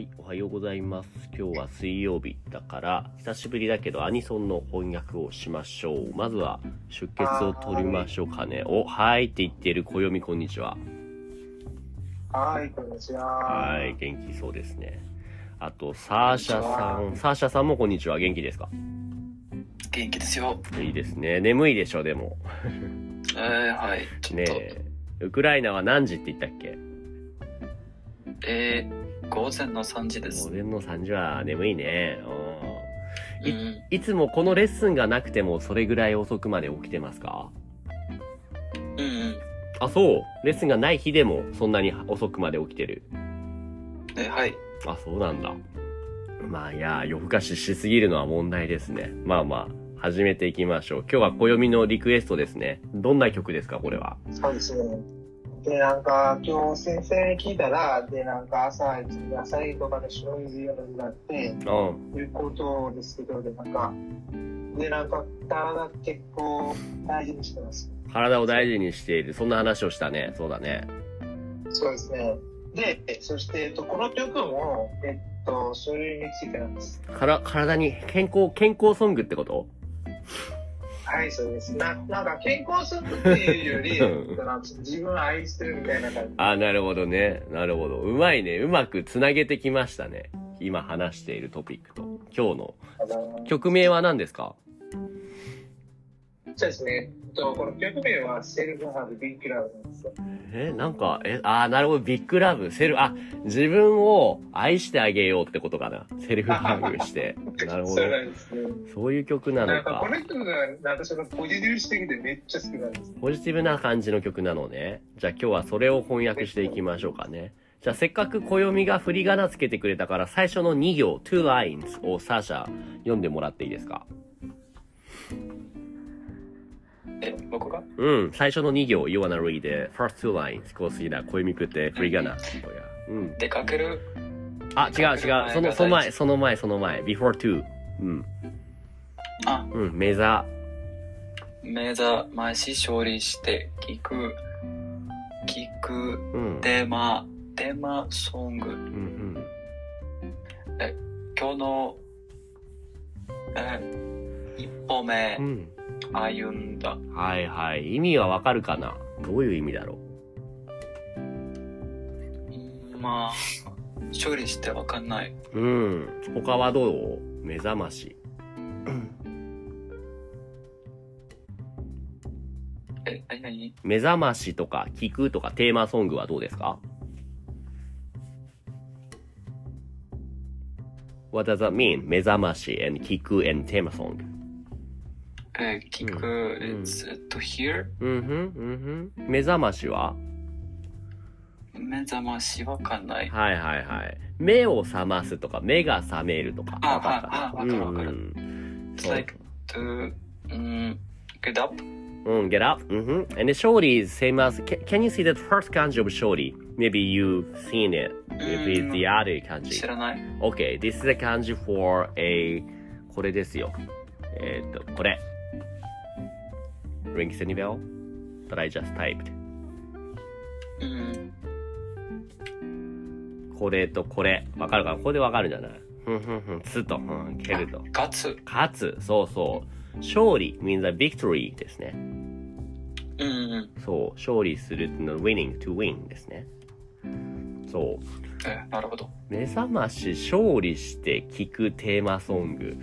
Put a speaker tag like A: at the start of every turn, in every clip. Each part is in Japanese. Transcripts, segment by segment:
A: はい、おはようございます。今日は水曜日だから、久しぶりだけどアニソンの翻訳をしましょう。まずは出血を取りましょうかね。お、はいって言ってる暦こんにちは。
B: はい、こんにちは。
A: はい、元気そうですね。あと、サーシャさん。サーシャさんもこんにちは。元気ですか？
C: 元気ですよ。
A: いいですね。眠いでしょ、でも。
C: えー、はい。
A: ねえ。ウクライナは何時って言ったっけ？
C: えー、午前の3時です
A: 午。前の3時は眠いね。うん
C: うん。
A: いつもこのレッスンがなくてもそれぐらい遅くまで起きてますか？
C: うんうん。
A: あ、そう。レッスンがない日でもそんなに遅くまで起きてる。
C: えー、はい。
A: あ、そうなんだ。まあ、いや、夜更かししすぎるのは問題ですね。まあまあ、始めていきましょう。今日は暦のリクエストですね。どんな曲ですか、これは？
B: そうですね。で、なんか、今日先生に聞いたら、で、なんか朝、朝とかで白い水ようになって、
A: うん。
B: いうことですけど、で、なんか、で、なんか、体結構大事にしてます。
A: 体を大事にしている。そんな話をしたね。そうだね。
B: そうですね。で、そして、えっと、この曲も、えっと、それについてなんです。
A: から、体に健康、健康ソングってこと？
B: はい、そうです。ななんか、健康するっていうより、自分を愛してるみたいな感じ。
A: あ、なるほどね。なるほど。うまいね。うまくつなげてきましたね。今話しているトピックと。今日の。曲名は何ですか？
B: そうですね。えっと、この曲名はセルフハブビッグラ
A: え、なんか、え、あーなるほど。ビッグラブ、セル、あ、自分を愛してあげようってことかな。セルフハグして。なるほど
B: そう。なんですね。
A: そういう曲なのか
B: こ。の曲がなんかそのポジティブ視点でめっちゃ好きなんです。
A: ポジティブな感じの曲なのね。じゃあ今日はそれを翻訳していきましょうかね。じゃあせっかく暦が振り仮名つけてくれたから最初の2行、two lines をサーシャ読んでもらっていいですか？
C: え、僕が？
A: うん、最初の2行、you wanna read the first two lines. こうすぎだ、暦プって振り仮名。うん。
C: 出かける？
A: あ、違う違う。その、その前、その前、その前。before two. うん。
C: あ、
A: うん、目ざ。
C: 目覚まし勝利して聞く、聞く、
A: うん。
C: テーマ、テーマソング。
A: うんうん。
C: 今日の、えー、一歩目
A: う、ん。
C: 歩んだ。
A: はいはい。意味はわかるかな？どういう意味だろ
C: う？んまあ、勝利してわかんない。
A: ううん。他はどう？目覚まし。
C: え、なになに
A: 目覚ましとか聞くとかテーマソングはどうですか？What does that mean? 目覚まし and 聞く and テーマソング。
C: えー、聞く、
A: うん
C: it's to hear.
A: うんふん、うんふん。目覚ましは
C: 目覚ましわかんない。
A: はいはいはい。目を覚ますとか、目が覚めるとか。
C: あ
A: わか
C: るわかる
A: うんうん。
C: It's like to, um, get up.
A: うん、get up. うんふん。And the shorty is same as, can, can you see the first 漢字 of shorty? Maybe you've seen it. If it's the other 漢字
C: 知。らない
A: Okay, this is a 漢字 for a, これですよ。えーっと、これ。Rings any bell? That I just typed.
C: うん。
A: これとこれ。わかるかな？ここでわかるんじゃない？ふんふんふん。つと、うん、蹴ると。
C: 勝つ。
A: 勝つ。そうそう。勝利 means a victory ですね。
C: うんうん。
A: そう。勝利するっていうのは winning, to win ですね。そう。
C: え、なるほど。
A: 目覚まし勝利して聞くテーマソング。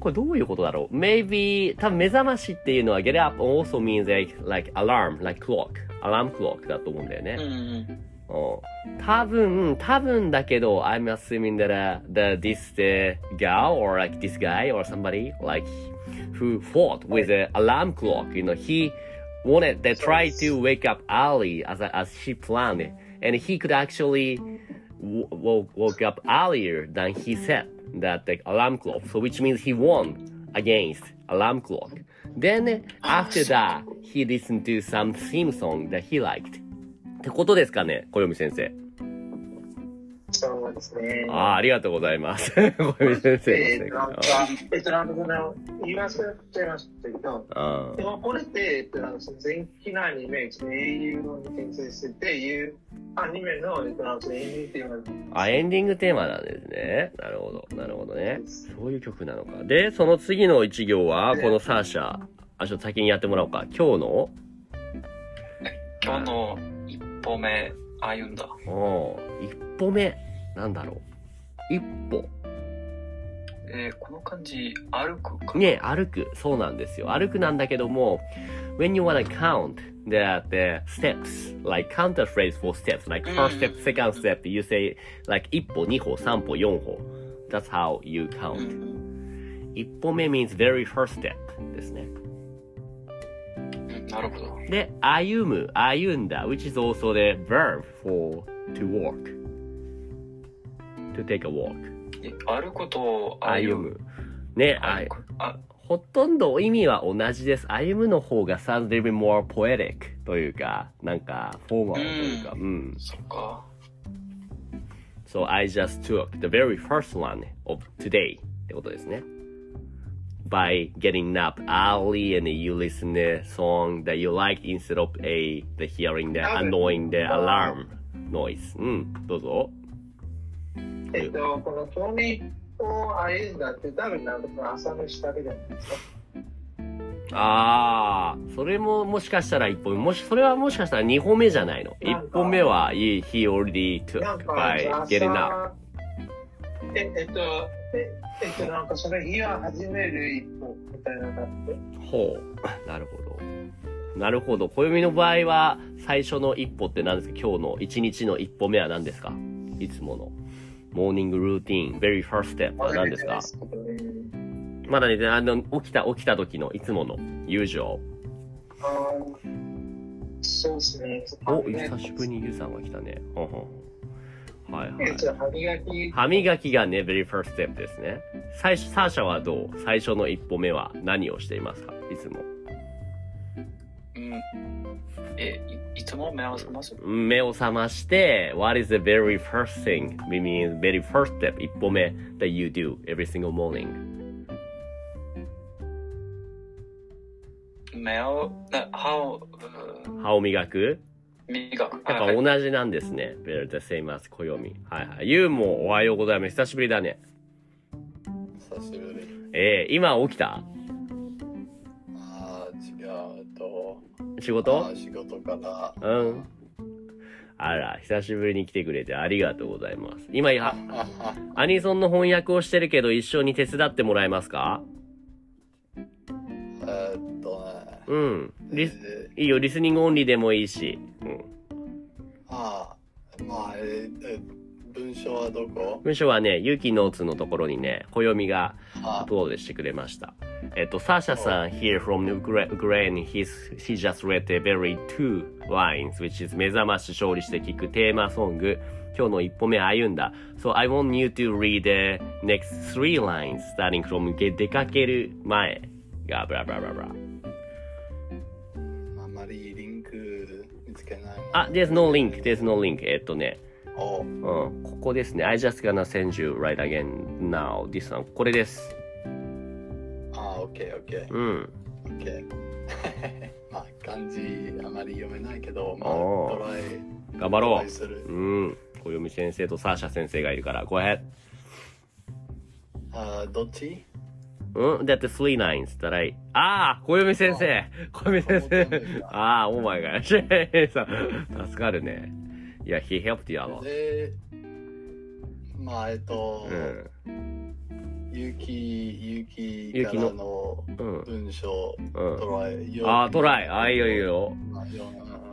A: これどういうことだろう ?maybe, 多分目覚ましっていうのは get up also means like, like alarm, like clock, alarm clock だと思うんだよね。
C: うんうん。
A: うん多分、多分だけど、I'm assuming that, uh, that this uh, girl or like this guy or somebody like who fought with an alarm clock, you know, he wanted to try to wake up early as, as he planned and he could actually w- woke, woke up earlier than he set that the alarm clock, so which means he won against alarm clock. Then after that, he listened to some theme song that he liked. ってことですかね、小読先生。
B: そうですね。
A: ああ、ありがとうございます。小読先生
B: えー、
A: の
B: なんか、えっと、なんかその、言わせちゃいましたけど、
A: あ
B: でもこれって、えっと、なんかその前期のアニメ、その英雄に転生してて、いうアニメの、えっと、なんかエンディングテーマ
A: あ、エンディングテーマなんですね。なるほど。なるほどね。そういう曲なのか。で、その次の一行は、このサーシャ。あ、ちょっと先にやってもらおうか。今日の？
C: 今日の一歩目歩んだ。
A: おー一歩目。なんだろう。一歩。
C: えーこの漢字、歩くか。
A: ね、歩く。そうなんですよ。歩くなんだけども、when you wanna count the, the steps, like counter phrase for steps, like first step, second step, you say like 一歩、二歩、三歩、四歩。That's how you
C: う
A: count.
C: ん
A: 一歩目 means very first step ですね。
C: うんなるほど。
A: で、歩む、歩んだ、which is also the verb for to walk. to take a walk.
C: え歩くと
A: 歩む。ね、あ
C: 歩く。あ、
A: ほとんど意味は同じです。歩むの方が sounds a little bit more poetic というか、なんか、フォーマルというか、うん。
C: そっか。
A: So I just took the very first one of today ってことですね。By getting up early and you listen the song that you like instead of a the hearing the annoying the alarm noise. うん、どうぞ。
B: えっと、この興味を歩んだって多分なんか朝飯食べるんですか
A: ああ、それももしかしたら一本目、もし、それはもしかしたら二歩目じゃないの。一本目は he, already
B: な
A: took by
B: 朝
A: getting up.
B: え、えっと、え、えっと、なんかそれ、日は始める一歩みたいな感じで。
A: ほう。なるほど。なるほど。暦の場合は、最初の一歩って何ですか？今日の一日の一歩目は何ですか？いつもの。モーニングルーティン、very first step は何ですか？まだね、あの、起きた、起きた時のいつもの usual。
B: あーそうですね。
A: お、久しぶりにゆうさんが来たね。ほんほん。はいはい
B: 歯磨き。
A: 歯磨きがね、very first step ですね。最初、サーシャはどう最初の一歩目は何をしていますかいつも。
C: うん。え、いいつも目を覚ます
A: 目を覚まして、what is the very first thing, meaning very first step, 一歩目 that you do every single morning?
C: 目を、な歯を、う
A: 歯を磨く
C: 磨く。
A: やっぱ
C: はい
A: 同じなんですね。very the same as 暦。はいはい。ゆうもおはようございます。久しぶりだね。
D: 久しぶり。
A: えー、今起きた？
D: ああ、違う。と、
A: 仕事？
D: 仕事から。
A: うん。あら、久しぶりに来てくれてありがとうございます。今、アニソンの翻訳をしてるけど一緒に手伝ってもらえますか？うん。リス、
D: えー
A: いいよ、リスニングオンリーでもいいし。うん。
D: ああ、まあ、えーえー文章はどこ？
A: 文章はね、ユキノーツのところにね、暦がアッ
D: あ
A: プロードしてくれました。えっと、サーシャさん here from Ukra- Ukraine, he's, he just read the very two lines, which is 目覚まし勝利して聞くテーマソング。今日の一歩目歩んだ。So I want you to read the next three lines starting from 出かける前がブラブラブラブラ。
D: あ、
A: there's no link, there's no link. えっとね、
D: お
A: うん、ここですね。I just gonna send you right again now. This one. これです。
D: あー、オッケーオッケー。
A: うん。
D: オッケー。まあ、漢字あまり読めないけど、まあ、トライ、
A: 頑張ろう。。うん。小読先生とサーシャ先生がいるから、go ahead.
D: あーどっち？
A: うん？だって3 lines that I... ああ小読先生小読先生
D: あ
A: ああ、オーマイさん、助かるね。いや、he helped you a lot.
D: で、まあ、えっと、
A: うん。
D: ゆき、ゆき
A: ゆきの
D: からの
A: うん。
D: 文章、
A: うん。
D: トライ。よ
A: ああ、トライ。ああ、いいよいいよ。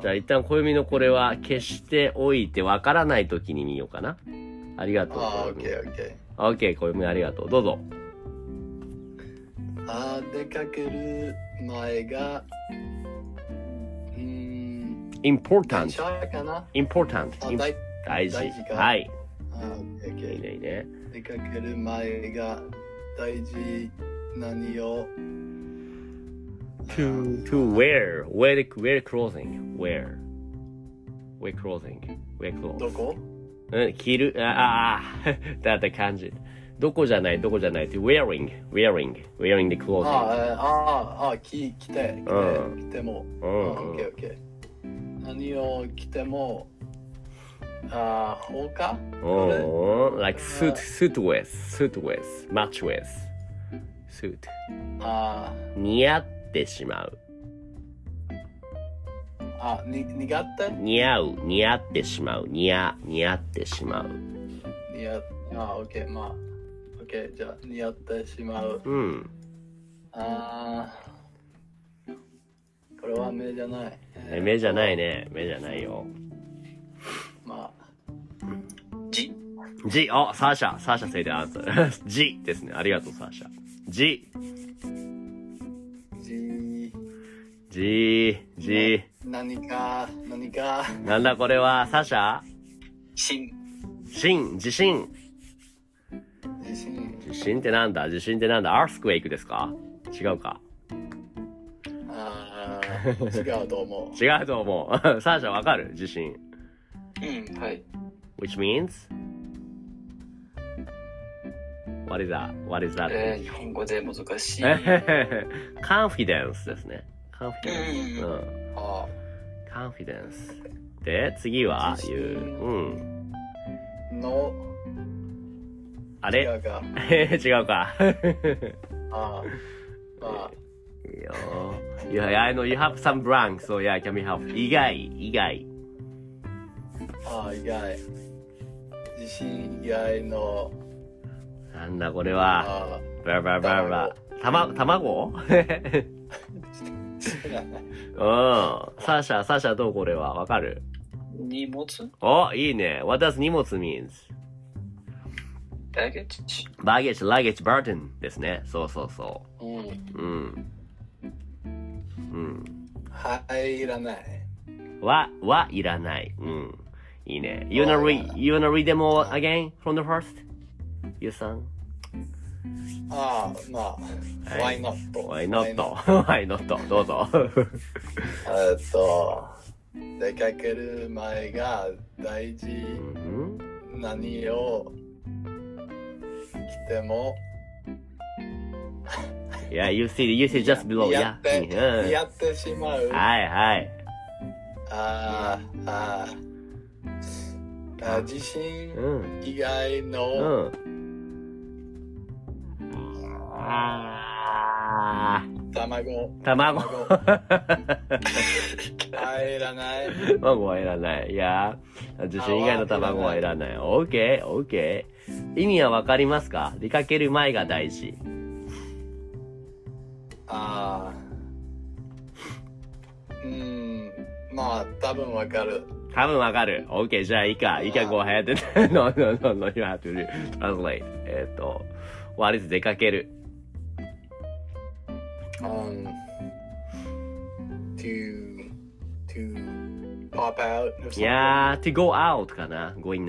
A: じゃあ一旦小読みのこれは消しておいてわからない時に見ようかな。ありがとう。
D: あー、オッケーオッケー。
A: オッケー、小読みありがとう。どうぞ。
D: あー出かける前が、うーん、電
A: important, important,
D: 大
A: 大事。はい。いいね、いいね。
D: ー。出かける前が大事何を
A: to, to wear, wear, wear clothing, wear, wear clothing, wear
D: ど
A: clothes.
D: こ
A: うん、着る、ああ、だって感じ。どこじゃない、どこじゃないって、wearing, wearing, wearing the
D: あ
A: clothing.
D: ー、あー、あー、き来て、来て、
A: うん
D: 来ても。
A: うん
D: あオッケーオッケー。何を着ても、あー、他
A: Oh, like suit, suit with, suit with, match with, suit.
D: あ
A: 似合ってしまう。
D: ーあ、に、苦手？
A: 似合う、似合ってしまう。似合、似合ってしまう。
D: 似合あ、オッケー、まあ。オッケー、じゃあ、似合ってしまう。
A: うん。
D: あー、これは目じゃない。
A: え目じゃないね。目じゃないよ。
D: ま
C: じ、
A: G、あ、サーシャ、サーシャせいでアンサー。G ですね。ありがとう、サーシャ。
D: あ、じ、
A: G、G。
D: 何か、何か、
A: なんだこれは、サーシャ？
C: しん、
A: 信、自信。
D: 自信。
A: 地震ってなんだ？地震ってなんだ？アースクエイクですか？違うか？
D: あー、違うと思う。
A: 違うと思う。サーシャわかる？地震。
C: うん、はい。
A: which means? What is that? What is that?
C: えー、日本語で難しい。
A: confidence ですね。confidence。
C: うん
A: うん。
D: あ
A: confidence。で、次は言う。うん。
D: ーの、
A: あれ？
D: 違うか。
A: 違うか。
D: あー、まあ、
A: いいよ。You, I know you have some blank, so yeah, can we have 意外、意外。
D: あー、意外。自信以外の、
A: なんだこれは。
D: あ
A: バラバラバラバラ。たま、卵？うん。サーシャ、サーシャどうこれは？わかる？
C: 荷物？
A: お、いいね。What does 荷物 means? Baggage, luggage, burden ですね。そうそうそ
D: うん。
A: う。うん。うん。
D: 入らない。
A: は、はいらない。うん。いいね。You wanna read, you wanna read them all again from the first? You son?
D: ああ、まあ、
A: はい
D: why not?
A: Why not? Why not? どうぞ。
D: えっと、出かける前が大事。
A: うん
D: 何を着ても、
A: Yeah, you see, you see just below.
D: や
A: Yeah.
D: やってしまう。
A: はいはい。
D: あーあー、あ自信
A: うん。
D: 以外
A: う
D: の、
A: ん。あー。
D: 卵、
A: 卵。
D: 入らない。
A: 卵はいらない。いや、自信以外の卵はいらない。オーケー、オーケー。意味はわかりますか？出かける前が大事。
D: ああ。うん。まあ、多分わかる。
A: 多分わかる。オッケー、じゃあいいか。いいか、ごはやってて。no, no, no, no, you have to translate. えっと、わりと出かける。
D: うん。to, to pop out.
A: いやー、to go out かな。going、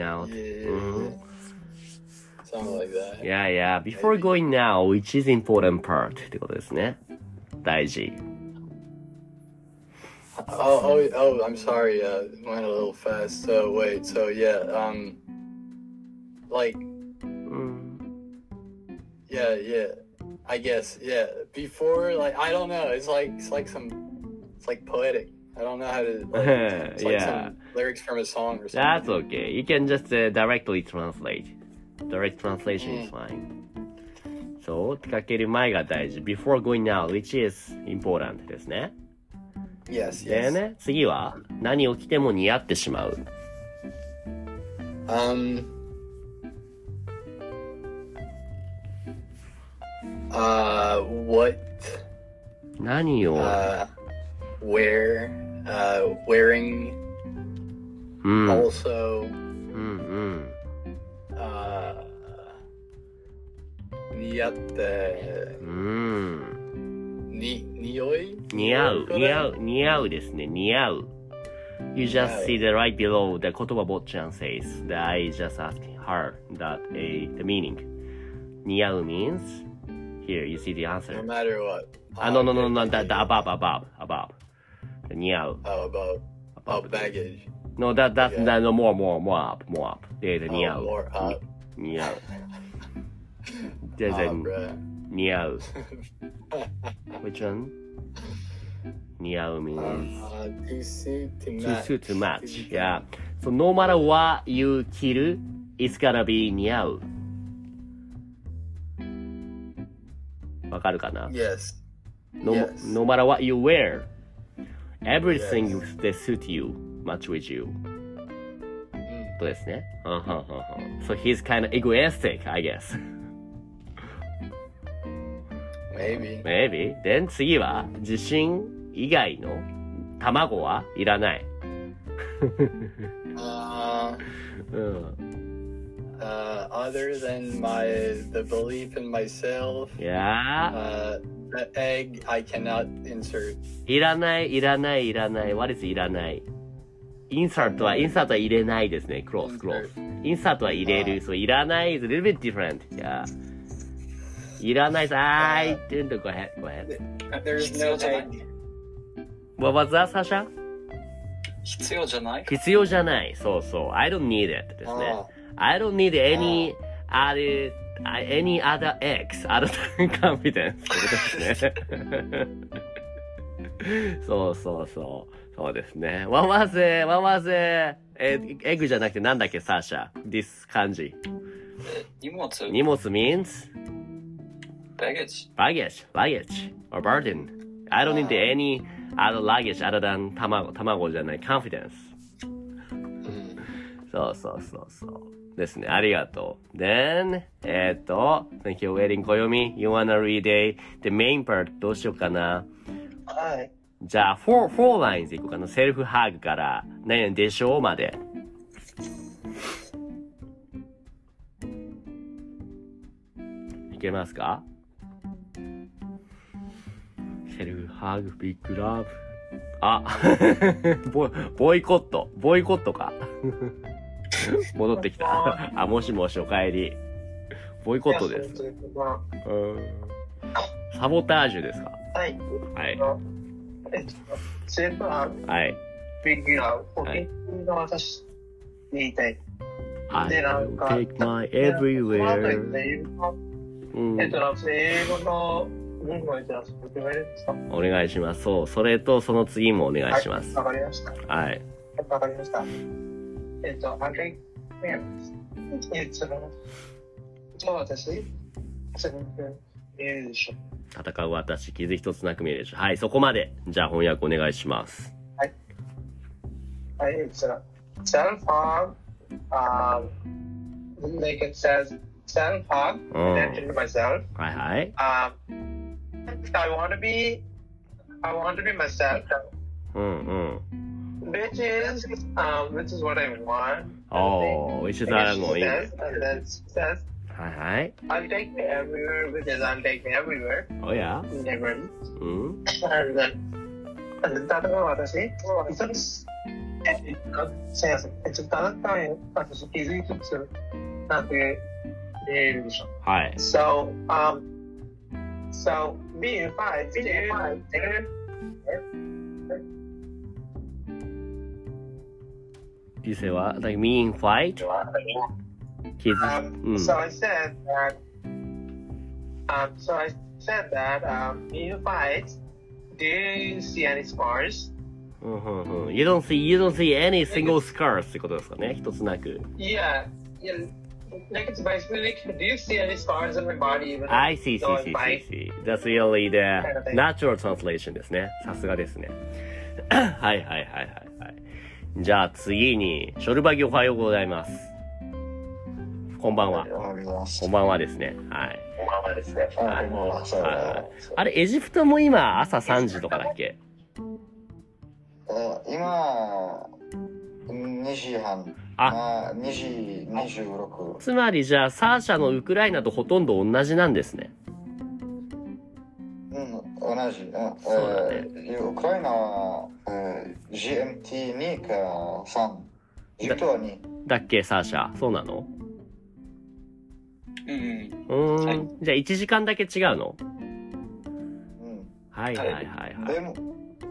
A: うん
D: Something like that.
A: いやいや、before going now, which is important part ってことですね。大事。
D: Oh, oh, oh, I'm sorry. Uh, went a little fast. So wait. So yeah. Um, like
A: うん。
D: yeah, yeah. I guess yeah. Before like I don't know. It's like it's like some it's like poetic. I don't know how to. Like, it's like
A: Yeah.
D: some lyrics from a song or something.
A: That's okay. You can just uh, directly translate. Direct translation is fine. そう、出かける前が大事。before going out, which is important ですね。
D: Yes,
A: で
D: yes.
A: ね、次は何を着ても似合ってしまう。
D: Um. Uh, what?
A: 何を、
D: Uh, wear? Uh, wearing
A: うん、
D: also.
A: うん、
D: 似合って
A: うん。うん。
D: に匂い
A: 似合う、似合
D: う。
A: う、似合うですね。似合う。You just see the right below the 言葉坊ちゃん says. The I just asked her that a the meaning. 似合う means here you see the
D: No
A: answer.
D: matter what.
A: あ、no no no no
D: okay,
A: that the above above above. 似合う。
D: Oh, about about baggage.
A: No that that
D: Yeah.
A: that no more more more up more up. で、で似合
D: Oh,
A: う。
D: more up.
A: 似合う。 で、
D: Oh,
A: で
D: bruh.
A: 似合う。Which one? 似合う means
D: Uh, too soon to
A: to
D: match.
A: suit to match. Yeah. So no matter what you 着る、it's gonna be 似合う。わかるかな
D: Yes.
A: no,
D: Yes.
A: no matter what you wear, everything that suit you, match with you. とですね。うんうんうんうん So he's kind of egoistic, I guess.
D: Maybe.
A: Maybe. Then 次は、自信以外の卵はいらない。
D: Uh,
A: うん。
D: uh, other than my the belief in myself,
A: いや
D: uh, the egg I cannot insert.
A: ー、いらない、いらない、いらない。What is いらないインサートは、インサートは入れないですね。クロス、クロス。インサートは入れる。そう、いらない is a little bit different. Yeah. いらないさあいって言
D: う、
C: ご
D: め
C: ん。ごめん。わ
D: わ
A: ざさしゃ
C: 必要じゃない？
A: 必要じゃない。そうそう。I don't need it ですね。I don't need any other, any other eggs, other confidence で すね。そうそうそう。そうですね。わわぜ、わわぜ。え、エッじゃなくてなんだっけ、サーシ。this 漢字。
C: 荷物？
A: 荷物 means?
C: Baggage
A: baggage, luggage, or burden. I don't need any other luggage other than 卵、卵じゃない、confidence. そうそうそうそう。ですね。ありがとう。Then, えっ、と、Thank you, waiting 暦。You wanna read a, the main part どうしようかな。
B: はい。
A: じゃあ、four, four lines いこうかな。セルフハグから、何々でしょうまで。いけますかセルフハグ、ビッグラブ。あ、ボボイコット。ボイコットか。戻ってきた。あ、もしもしお帰り。ボイコットです。
B: は
A: うんサボタージュですか？
B: い。
A: はい。
B: えっと、セーフハーグ、
A: はい。
B: ビッグラブ、
A: はい
B: 保険が私、言いたい。
A: I
B: で、なん
A: take my everywhere.
B: えっと、英語の
A: お願いします。そう、それとその次もお願いします。
B: わかりました。
A: はい。
B: わかりました。えっと。
A: 戦う私、傷一つなく見えるでしょ。はい、そこまで。じゃあ翻訳お願いします。
B: はい、えっと、self-harm, um, like it says, to myself.
A: はいはい。
B: Um, I want to be, I want to be myself,
A: うんうん。
B: which is, um, which is what I want.
A: おー、which is
B: And then
A: もう
B: she
A: いい。
B: says, and then she says,
A: はいはい。
B: I'll take me everywhere, which is I'll take me everywhere.
A: おや
B: Never.
A: うん。
B: And then, and then 例えば私、一つ、えっと、すいません。えっと、ただ単に私気づいてする。なんて言えるでしょ。
A: はい。
B: So, um, so being fine, being fine,
A: You say what? Like me in fight? 傷
B: Um,
A: うん。
B: so I said that, um, so I said that, um, being fine, do you see any scars?
A: うんうんうん。You don't see, you don't see any single scars ってことですかね。一つなく。
B: Yeah, yeah. Like it's basically like, do you see any scars on my body? Even
A: I see, see, see, see, see. That's really the natural translation ですね。さすがですね。はいはいはいはいはい。じゃあ次に、ショルバギおはようございます。こんばんは。こんばんはですね。はい。
B: こんばんはですね。
E: は。
A: いはいあれ、エジプトも今朝3時とかだっけ
E: えー今、2時半。
A: あ
E: あ、2時26。
A: つまりじゃあ、サーシャのウクライナとほとんど同じなんですね。
E: うん、同じ。うん
A: そうだね
E: えーウクライナは、えー GMT2 か3。エジプトは2。
A: だっけ、サーシャ。そうなの？
C: うんうん。はい
A: じゃあ1時間だけ違うの？
E: うん
A: はいはいはいはい。
E: でも、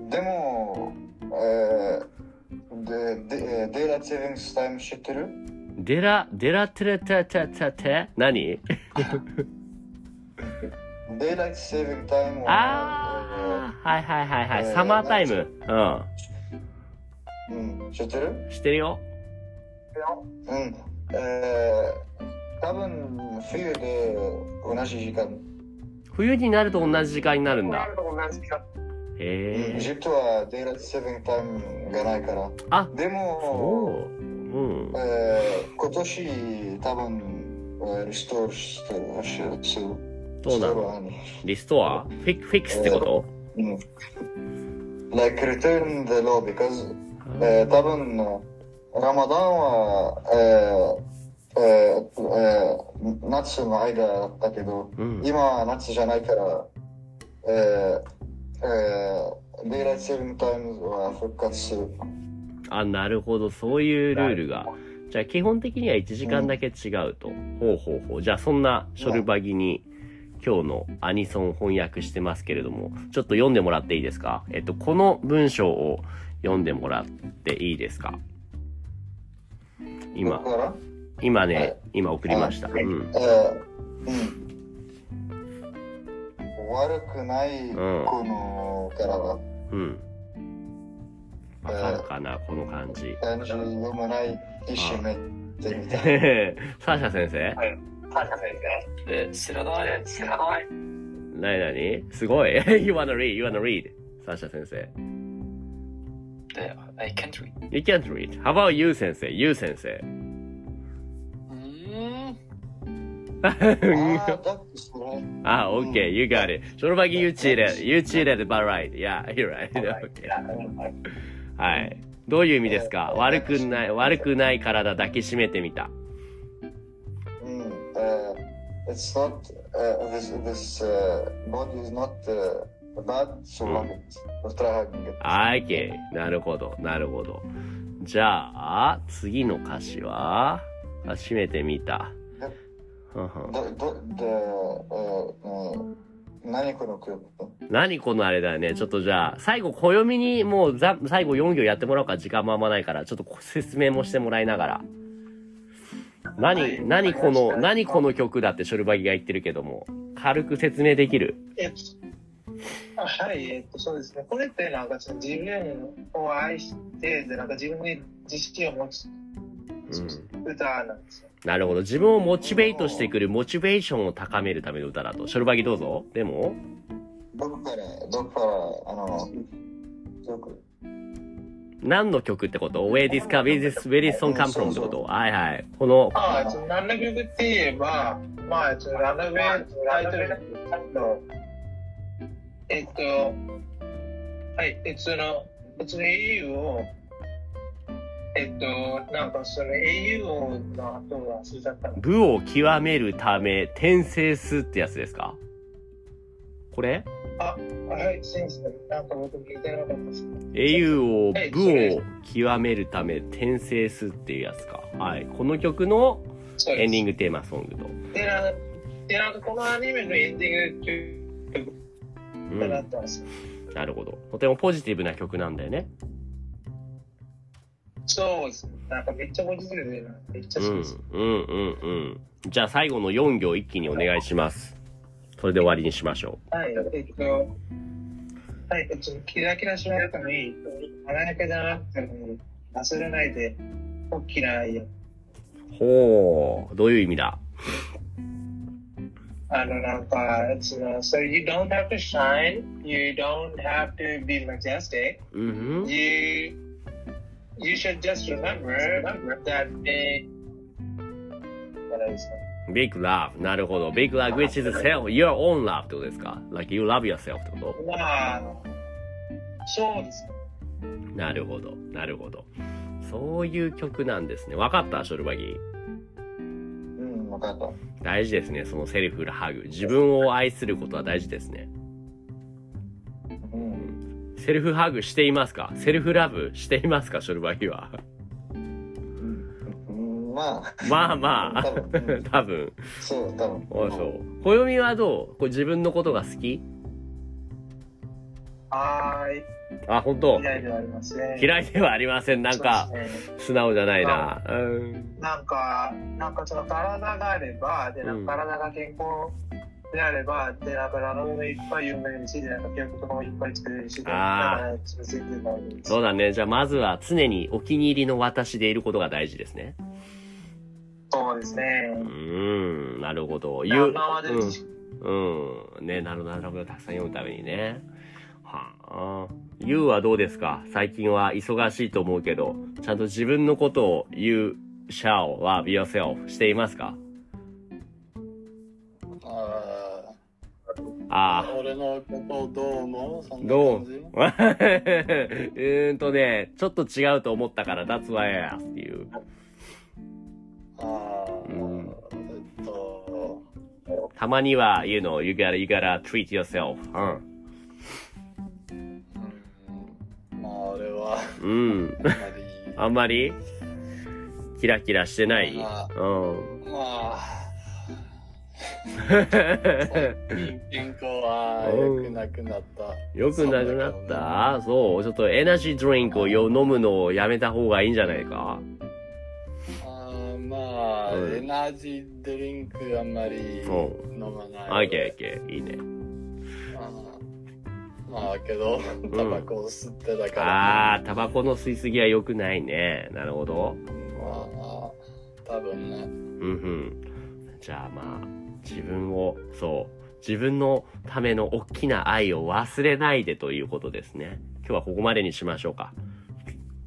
E: でも、えー、で、で、デイラセービングスタイム知ってる？
A: デラ、デラテレテテテ？テ何？
E: デイライトセービングタイムは、
A: あー、はいはいはいはい。
E: えー
A: サマータイム。
E: えーうん、知ってる？
A: うん。知ってるよ。
E: うん。えー、多分冬で同じ時間。
A: 冬になると同じ時間になるんだ。
E: エ
A: へえ。
E: ジプトはデイライトセービングタイムがないから。
A: あ、
E: で
A: そ
E: も、
A: う。うん。
E: えー、今年多分、えーリストーしてる。
A: そうなの？
E: の
A: リストア？フィフィックスってこと？
E: うん。like return the law because えー、多分、ラマダンは、えーえーえー、夏の間だったけど、
A: うん。
E: 今は夏じゃないから、えーえー、デイライトセービングタイムは復活する。
A: あ、なるほど。そういうルールが。じゃあ基本的には1時間だけ違うと。ほうほうほう。じゃあそんなショルバギに今日のアニソン翻訳してますけれども、ちょっと読んでもらっていいですか？えっと、この文章を読んでもらっていいですか？今今ね
E: はい、
A: 今送りました。
E: はい
A: うん。
E: えーうん。悪くない、
A: ん
E: このからは、
A: うん。わかるかなこの感じ。
E: 漢字読まない、一緒めてみた。
A: サーシャ先生？
C: え、知らない。知らない。
A: なになにすごい ?You wanna read? You wanna read? サーシャ先生。
C: で、I can't read.
A: You can't read. How about you 先生 ?You 先生。Ah, okay, you got it. ショルバギ you cheated. You cheated, but right. Yeah, you're right. Okay. はい。どういう意味ですか悪くない、悪くない体抱きしめてみた。
E: うん、えー it's not, uh, this, this uh, body is not uh, bad, so long it. Or try hugging it.
A: あー OK。なるほど、なるほど。じゃあ、次の歌詞は初めて見た。ふんふん
E: ど、ど、で、えーうん何この曲
A: 何このあれだよね。ちょっとじゃあ、最後、暦にもうざ最後4行やってもらおうか。時間もあんまないから、ちょっと説明もしてもらいながら。何、何この、何この曲だってショルバギが言ってるけども、軽く説明できる？
B: はい、えっと、そうですね。これってなんかその自分を愛して、で、なんか自分に自信を持つ
A: うん。
B: 歌なんですよ。
A: なるほど。自分をモチベートしてくる、モチベーションを高めるための歌だと。ショルバギどうぞ。でも、
E: どこから、どこから、あの、曲
A: 何の曲ってこと ?Where this, come, where this, where this song come from ってこと？はいはい。この、
B: ああ、その何の曲って言えば、まあ、そのラノベタイトルの、えっと、はい、えっと、その、その au を、えっと、なんかその au の後は忘れちゃったの。
A: 部を極めるため、転生すってやつですか？これ？
B: はい、先生、なんか僕聞いてなかったです。
A: 英雄を
B: はい
A: 部を極めるため転生すっていうやつか。はい。この曲のエンディングテーマソングと。
B: で、なでなんかこのアニメのエンディング曲
A: う
B: となっ
A: ん。
B: たんですよ。
A: なるほど。とてもポジティブな曲なんだよね。
B: そうですね。なんかめっちゃポジティブで、めっちゃ
A: うん。うん
B: 好きです。
A: うんうん。じゃあ最後の4行一気にお願いします。それで終わりにしましょ
B: はい、えっと、はい、えっと、キラキラしなくてもいい。華やかじゃなくてもいい。忘れないで、大きな愛。
A: ほう。どういう意味だ？
B: あの、なんか、その、so you don't have to shine, you don't have to be majestic,
A: うん。
B: you, you should just remember that they, what is
A: big love. なるほど。big love which is self, your own love ってことですか ?like you love yourself ってこ
B: まあ、そうですね。
A: となるほど。なるほど。そういう曲なんですね。わかったショルバギ
E: うん、わかった。
A: 大事ですね。そのセルフハグ。自分を愛することは大事ですね。
E: うん。
A: セルフハグしていますか？セルフラブしていますか？ショルバギは。
E: うんまあ、
A: まあまあ
E: 多分。そう、多分。
A: あそう。暦はどう？これ自分のことが好き？
B: はーい。
A: あ、本当？
B: 嫌いではありません。
A: 嫌いではありません。なんか
B: ね
A: 素直じゃないな。うん。
B: なんか、なんかその体があれば、で、なんか体が健康であれば、で、なんかラノベもいっぱい読めるし、で、なんか曲とかもいっぱい作れるし、で、
A: あ。そうだね。じゃあまずは常にお気に入りの私でいることが大事ですね。
B: そうですね
A: う。ーん、なるほど。
B: 今まで、
A: うん。うん。ね、なるほど、なるほど。たくさん読むためにね。はあ。ゆうはどうですか？最近は忙しいと思うけど、ちゃんと自分のことを You shall love yourself していますか？
D: あ、俺のことをどう思うそんな
A: どう？うーんとね、ちょっと違うと思ったから、That's why I asked you.
D: ああ、
A: うん
D: えっと、
A: たまには、you know, you gotta, you gotta treat yourself.
D: うん、まあ俺は、
A: うん。うん。
D: あんまり、
A: あんまり、キラキラしてない？
D: ま
A: うん。
D: まあ、健康は良くなくなった。
A: よくなくなった？そう。ちょっとエナジードリンクをよ飲むのをやめた方がいいんじゃないか？
D: あーまあ、
A: うん
D: エナジードリンクあんまり
A: う
D: 飲まない。
A: オッケーオッケー。いいね。
D: まあけど、タバコを吸ってたから、
A: あー、タバコの吸いすぎは良くないね。なるほど。
D: まあ、多分ね。
A: うんうん。じゃあまあ、自分を、そう、自分のための大きな愛を忘れないでということですね。今日はここまでにしましょうか。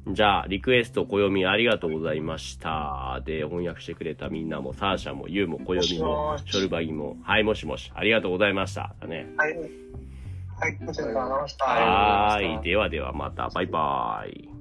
A: じゃあ、リクエスト、暦ありがとうございました。で、翻訳してくれたみんなも、サーシャも、ユウも、暦もショルバギも、はい、もしもし、ありがとうございました。だね。
B: はい。はい、こちらからました。
A: はーい。ではではまた、バイバイ。